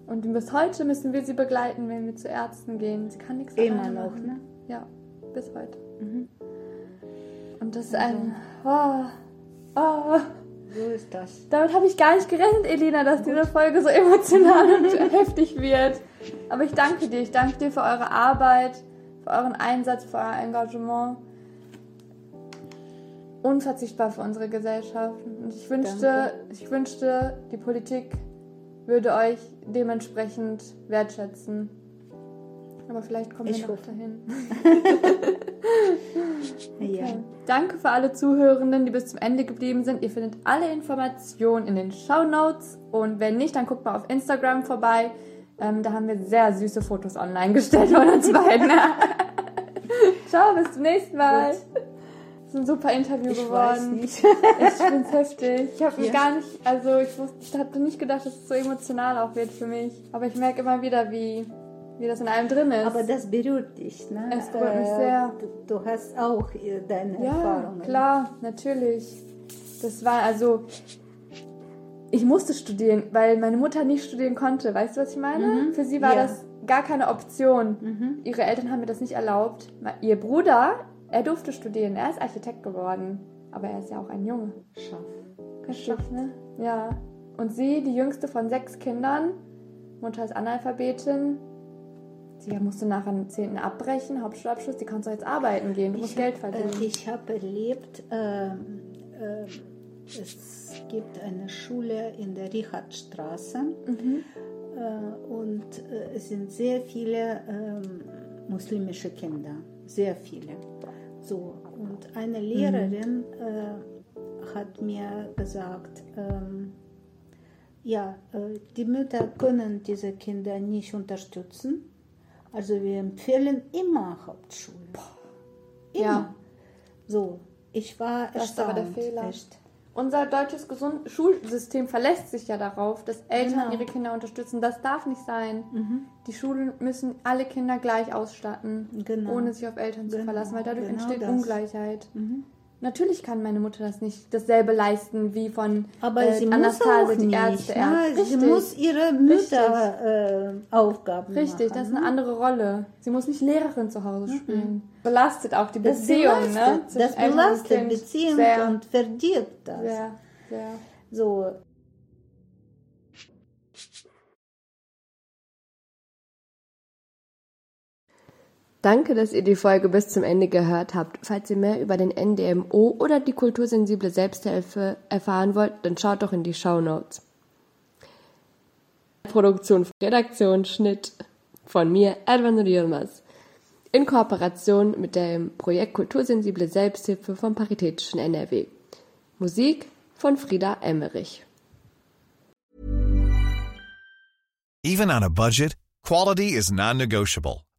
Und bis heute müssen wir sie begleiten, wenn wir zu Ärzten gehen. Sie kann nichts Immer noch, machen. ne? Ja, bis heute. Mhm. Und das ist ein. Oh, oh. So ist das. Damit habe ich gar nicht gerechnet, Elena, dass diese Folge so emotional (laughs) und heftig wird. Aber ich danke dir. Ich danke dir für eure Arbeit, für euren Einsatz, für euer Engagement. Unverzichtbar für unsere Gesellschaft. Und ich wünschte, Danke. ich wünschte, die Politik würde euch dementsprechend wertschätzen. Aber vielleicht kommen wir Ich noch hoffe. dahin. (laughs) Ja. Danke für alle Zuhörenden, die bis zum Ende geblieben sind. Ihr findet alle Informationen in den Show Notes und wenn nicht, dann guckt mal auf Instagram vorbei. Ähm, da haben wir sehr süße Fotos online gestellt von uns beiden. (laughs) Ciao, bis zum nächsten Mal. Gut. Das ist ein super Interview Ich weiß geworden. nicht. Ich finde es heftig. Ich habe Ja. gar nicht, also ich, wusste, ich hatte nicht gedacht, dass es so emotional auch wird für mich. Aber ich merke immer wieder, wie, wie das in einem drin ist. Aber das berührt dich, ne? Es berührt mich sehr. Du, du hast auch deine Ja, Erfahrungen. klar, natürlich. Das war also. Ich musste studieren, weil meine Mutter nicht studieren konnte. Weißt du, was ich meine? Für sie war Mhm. Ja. das gar keine Option. Mhm. Ihre Eltern haben mir das nicht erlaubt. Ihr Bruder, er durfte studieren. Er ist Architekt geworden. Aber er ist ja auch ein Junge. Schaff. Heftig, ne? Ja. Und sie, die jüngste von sechs Kindern, Mutter ist Analphabetin. Sie musste nach dem 10. abbrechen, Hauptschulabschluss. Die kannst doch jetzt arbeiten gehen. Du musst Geld verdienen. Äh, ich habe erlebt, ähm, ähm, es gibt eine Schule in der Richardstraße Mhm. äh, und äh, es sind sehr viele ähm, muslimische Kinder, sehr viele. So, und eine Lehrerin äh, hat mir gesagt, ähm, ja, äh, die Mütter können diese Kinder nicht unterstützen. Also wir empfehlen immer Hauptschule. Immer. Ja. So, ich war Das ist aber der erstaunt. Fehler. Echt. Unser deutsches Gesund Schulsystem verlässt sich ja darauf, dass Eltern Genau. ihre Kinder unterstützen. Das darf nicht sein. Die Schulen müssen alle Kinder gleich ausstatten, Genau. ohne sich auf Eltern zu Genau, verlassen, weil dadurch genau entsteht das. Ungleichheit. Mhm. Natürlich kann meine Mutter das nicht dasselbe leisten wie von Aber äh, sie muss Anastasia, die. Ärzte. ne? Richtig. Sie muss ihre Mütter äh, Richtig, machen. das ist eine ne? andere Rolle. Sie muss nicht Lehrerin zu Hause spielen. Belastet auch die Das Beziehung, belastet, ne? das belastet. Beziehung sehr, und verdirbt das. sehr, sehr. So, Danke, dass ihr die Folge bis zum Ende gehört habt. Falls ihr mehr über den NDMO oder die kultursensible Selbsthilfe erfahren wollt, dann schaut doch in die Show Notes. Produktion, Redaktion, Schnitt Von mir, Edwin Yilmaz. In Kooperation mit dem Projekt Kultursensible Selbsthilfe vom Paritätischen NRW. Musik von Frieda Emmerich. Even on a budget, quality is non-negotiable.